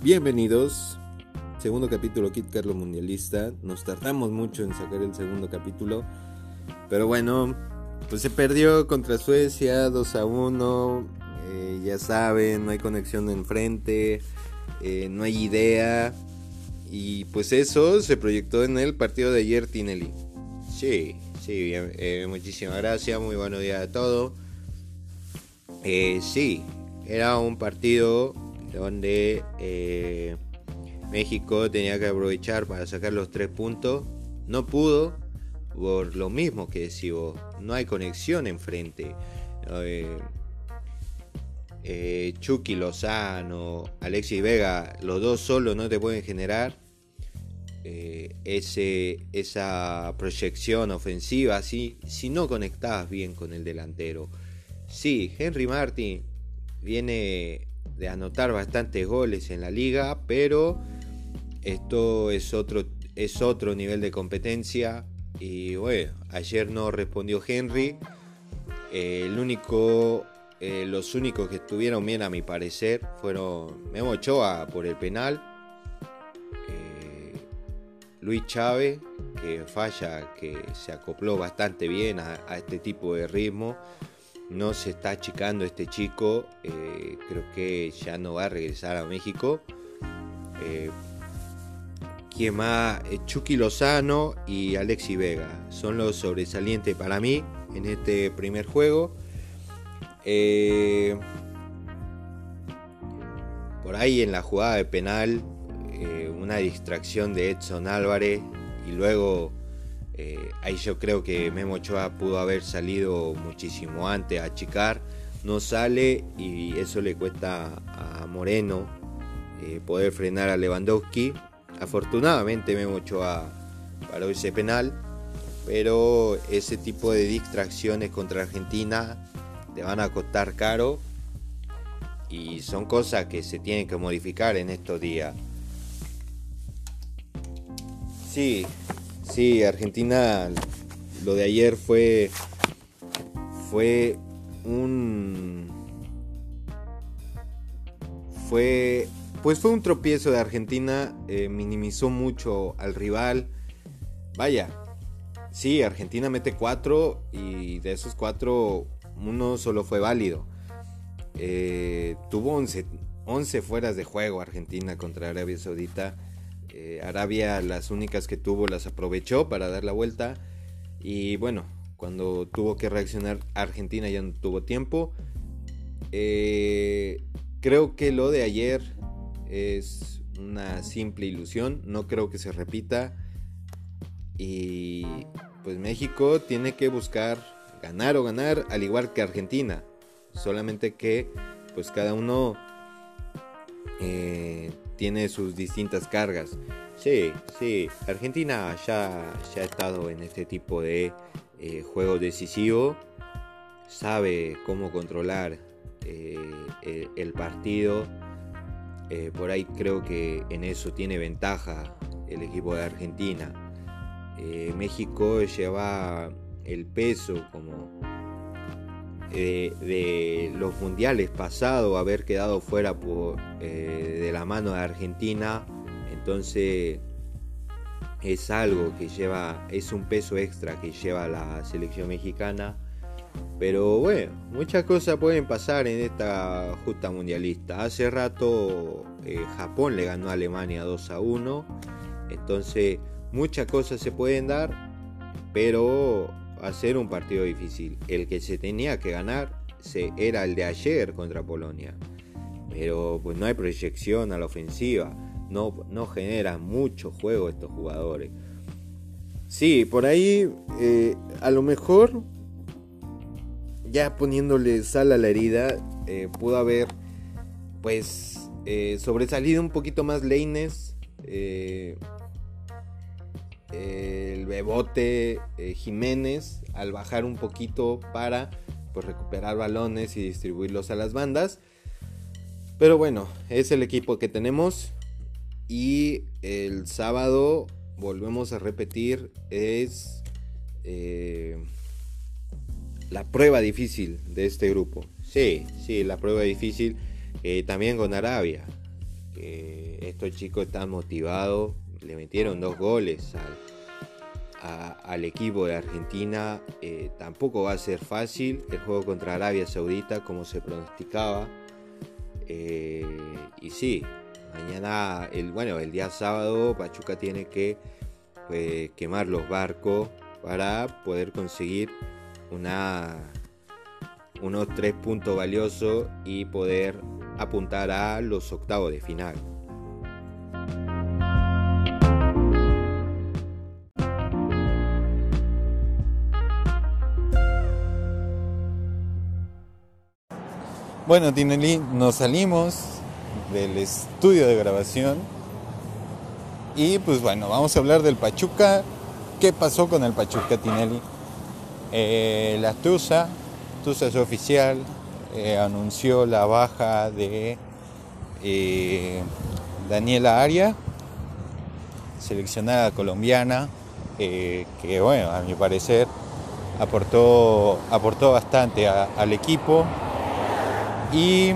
Bienvenidos. Segundo capítulo Kit Carlos Mundialista. Nos tardamos mucho en sacar el segundo capítulo. Pero bueno, pues se perdió contra Suecia 2 a 1. Eh, ya saben, no hay conexión enfrente. Eh, no hay idea. Y pues eso se proyectó en el partido de ayer, Tinelli. Sí, sí, eh, muchísimas gracias. Muy buenos días a todos. sí, era un partido donde eh, México tenía que aprovechar para sacar los tres puntos. No pudo, por lo mismo que decís no hay conexión enfrente. Eh, eh, Chucky Lozano, Alexis Vega, los dos solos no te pueden generar ese, esa proyección ofensiva si, si no conectabas bien con el delantero. Sí, Henry Martin viene de anotar bastantes goles en la liga, pero esto es otro, es otro nivel de competencia. Y bueno, ayer no respondió Henry. El único, eh, los únicos que estuvieron bien a mi parecer fueron Memo Ochoa por el penal. Eh, Luis Chávez, que falla, que se acopló bastante bien a este tipo de ritmo no se está achicando este chico. Eh, creo que ya no va a regresar a México. Eh, quien más, eh, Chucky Lozano y Alexi Vega son los sobresalientes para mí en este primer juego. por ahí en la jugada de penal, una distracción de Edson Álvarez y luego eh, ahí yo creo que Memo Ochoa pudo haber salido muchísimo antes a achicar. No sale y eso le cuesta a Moreno eh, poder frenar a Lewandowski. Afortunadamente Memo Ochoa paró ese penal. Pero ese tipo de distracciones contra Argentina te van a costar caro. Y son cosas que se tienen que modificar en estos días. Sí, Sí, Argentina, lo de ayer fue, fue un, fue, pues fue un tropiezo de Argentina, eh, minimizó mucho al rival. Vaya, sí, Argentina mete cuatro y de esos cuatro uno solo fue válido. Eh, tuvo 11, 11 fueras de juego Argentina contra Arabia Saudita eh, Arabia las únicas que tuvo las aprovechó para dar la vuelta. Y bueno, cuando tuvo que reaccionar Argentina ya no tuvo tiempo. Eh, creo que lo de ayer es una simple ilusión, no creo que se repita. Y pues México tiene que buscar ganar o ganar al igual que Argentina, solamente que pues cada uno eh, tiene sus distintas cargas. Sí, sí, Argentina ya, ya ha estado en este tipo de eh, juego decisivo, sabe cómo controlar eh, el, partido, eh, por ahí creo que en eso tiene ventaja el equipo de Argentina. México lleva el peso como de los mundiales pasados, haber quedado fuera por, eh, de la mano de Argentina, entonces es algo que lleva, es un peso extra que lleva la selección mexicana. Pero bueno, muchas cosas pueden pasar en esta justa mundialista. Hace rato eh, Japón le ganó a Alemania 2 a 1. Entonces muchas cosas se pueden dar. Pero a ser un partido difícil. El que se tenía que ganar se, era el de ayer contra Polonia. Pero pues no hay proyección a la ofensiva. No, no generan mucho juego estos jugadores. Sí, por ahí eh, a lo mejor ya poniéndole sal a la herida eh, pudo haber pues eh, sobresalido un poquito más Leines el Bebote eh, Jiménez al bajar un poquito para pues, recuperar balones y distribuirlos a las bandas. Pero bueno, es el equipo que tenemos. Y el sábado, volvemos a repetir, es eh, la prueba difícil de este grupo. Sí, sí, la prueba difícil eh, también con Arabia. estos chicos están motivados, le metieron dos goles al, equipo de Argentina. Eh, tampoco va a ser fácil el juego contra Arabia Saudita como se pronosticaba. Eh, y sí, mañana, el, bueno, el día sábado Pachuca tiene que pues, quemar los barcos para poder conseguir unos tres puntos valiosos y poder apuntar a los octavos de final. Bueno, Tinelli, nos salimos del estudio de grabación y pues bueno, vamos a hablar del Pachuca. ¿Qué pasó con el Pachuca, Tinelli? Eh, la Tusa, Tusa es oficial, eh, anunció la baja de eh, Daniela Aria, seleccionada colombiana, que bueno, a mi parecer aportó, aportó bastante al equipo y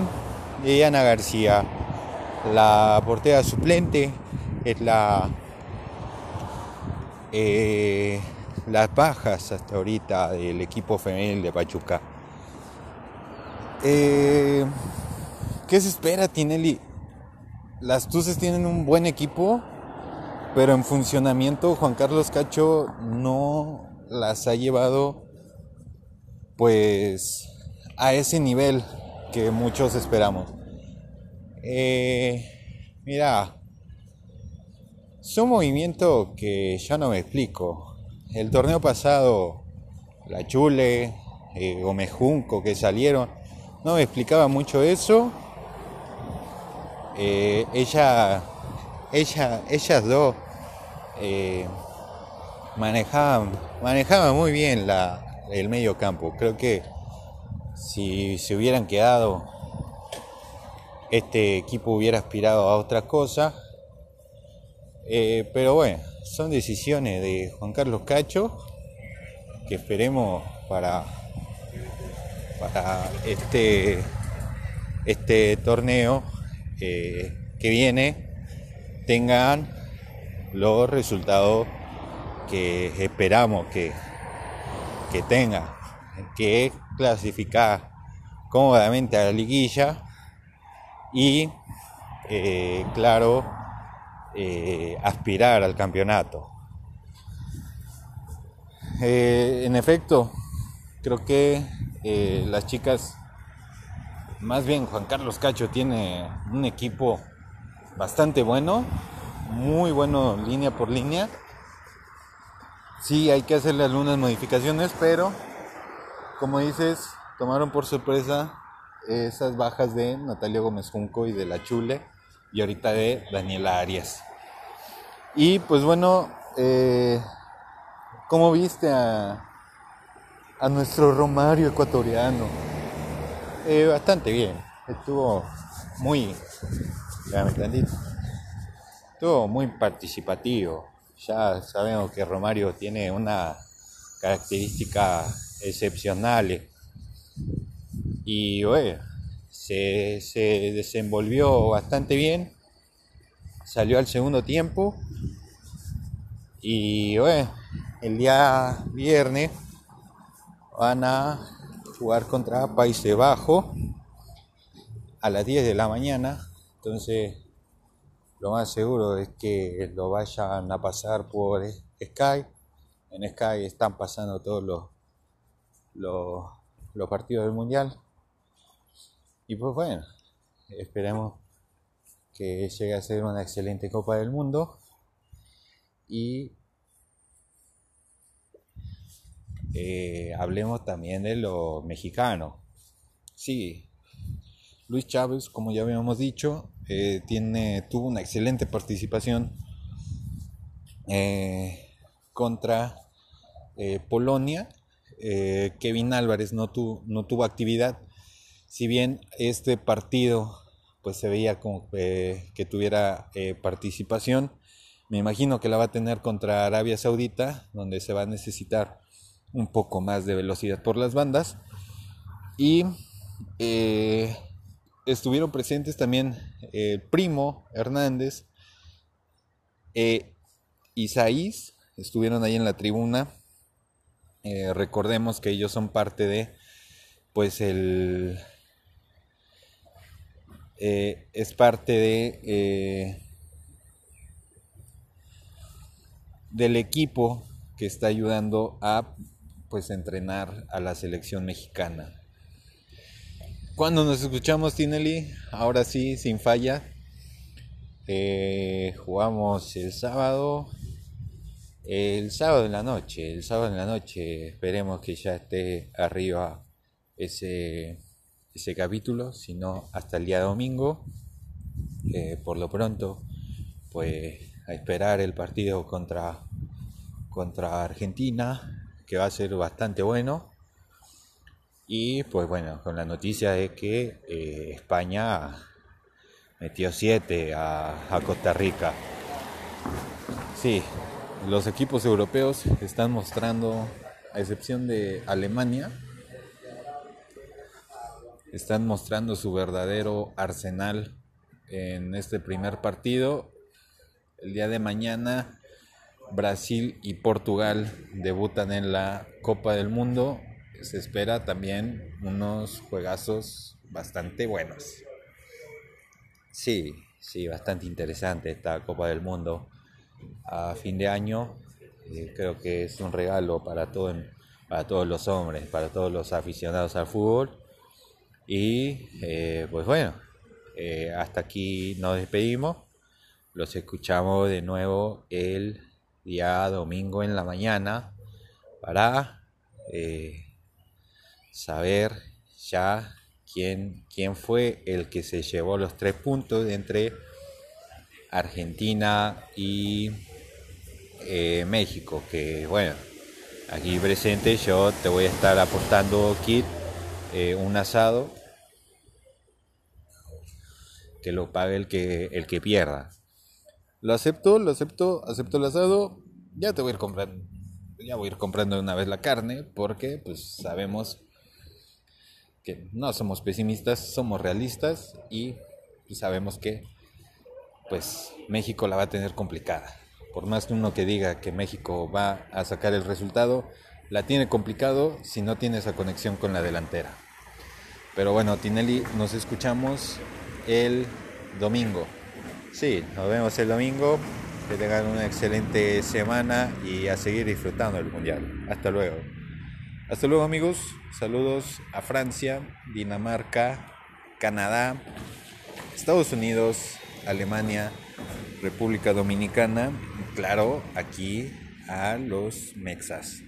Diana García. La portera suplente es la eh, las bajas hasta ahorita del equipo femenil de Pachuca. Eh, ¿Qué se espera, Tinelli? Las Tuces tienen un buen equipo, pero en funcionamiento Juan Carlos Cacho no las ha llevado pues a ese nivel que muchos esperamos. Eh, mira, es movimiento que yo no me explico. El torneo pasado, la Chule, eh, Gomejunco que salieron, no me explicaba mucho eso. Eh, ella, ella, ellas dos eh, manejaban, manejaban muy bien la, el medio campo. Creo que si se hubieran quedado, este equipo hubiera aspirado a otra cosa. Eh, pero bueno, son decisiones de Juan Carlos Cacho que esperemos para, para este, este torneo eh, que viene tengan los resultados que esperamos que, que tenga, que clasificar cómodamente a la liguilla y, eh, claro, eh, aspirar al campeonato. Eh, en efecto, creo que las chicas, más bien Juan Carlos Cacho tiene un equipo bastante bueno, muy bueno línea por línea. Sí, hay que hacerle algunas modificaciones, pero como dices, tomaron por sorpresa esas bajas de Natalia Gómez Junco y de la Chule y ahorita de Daniela Arias. Y pues bueno, eh, ¿cómo viste a, a nuestro Romario ecuatoriano? Eh, bastante bien, estuvo muy, estuvo muy participativo. Ya sabemos que Romario tiene una característica excepcionales. Y bueno, se, se desenvolvió bastante bien. Salió al segundo tiempo. Y bueno, el día viernes van a jugar contra Países Bajos a las 10 de la mañana. Entonces, lo más seguro es que lo vayan a pasar por Sky. En Sky están pasando todos los los, partidos del Mundial. Y pues bueno, esperemos que llegue a ser una excelente Copa del Mundo. Y eh, hablemos también de los mexicanos. Sí, Luis Chávez, como ya habíamos dicho, eh, tiene, tuvo una excelente participación eh, contra Polonia eh, Kevin Álvarez no, tuvo actividad. Si bien este partido pues se veía como que tuviera eh, participación, me imagino que la va a tener contra Arabia Saudita, donde se va a necesitar un poco más de velocidad por las bandas. Y eh, estuvieron presentes también el primo Hernández, Isaís, estuvieron ahí en la tribuna. Eh, recordemos que ellos son parte de, pues el, eh, es parte de, eh, del equipo que está ayudando a, pues, entrenar a la selección mexicana. Cuando nos escuchamos, Tinelli, ahora sí, sin falla. Jugamos el sábado. El sábado en la noche. El sábado en la noche. Esperemos que ya esté arriba ese, ese capítulo. Si no, hasta el día domingo. Eh, por lo pronto, pues a esperar el partido contra, contra Argentina. Que va a ser bastante bueno. Y pues bueno, con la noticia de que eh, España metió 7 a, Costa Rica. Sí, los equipos europeos están mostrando, a excepción de Alemania, están mostrando su verdadero arsenal en este primer partido. El día de mañana Brasil y Portugal debutan en la Copa del Mundo se espera también unos juegazos bastante buenos. Sí, sí, bastante interesante esta Copa del Mundo a fin de año. Eh, creo que es un regalo para, todo, para todos los hombres, para todos los aficionados al fútbol. Y eh, pues bueno, eh, hasta aquí nos despedimos. Los escuchamos de nuevo el día domingo en la mañana para saber ya quién, quién fue el que se llevó los tres puntos entre Argentina y eh, México. Que bueno, aquí presente yo te voy a estar aportando kit, eh, un asado que lo pague el que, el que pierda. Lo acepto, lo acepto, acepto el asado. Ya te voy a ir comprando, ya voy a ir comprando una vez la carne porque pues sabemos que no somos pesimistas, somos realistas y sabemos que pues México la va a tener complicada. Por más que uno que diga que México va a sacar el resultado, la tiene complicado si no tiene esa conexión con la delantera. Pero bueno, Tinelli, nos escuchamos el domingo. Sí, nos vemos el domingo. Que tengan una excelente semana y a seguir disfrutando del Mundial. Hasta luego. Hasta luego amigos, saludos a Francia, Dinamarca, Canadá, Estados Unidos, Alemania, República Dominicana, claro, aquí a los Mexas.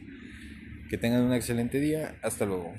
Que tengan un excelente día, hasta luego.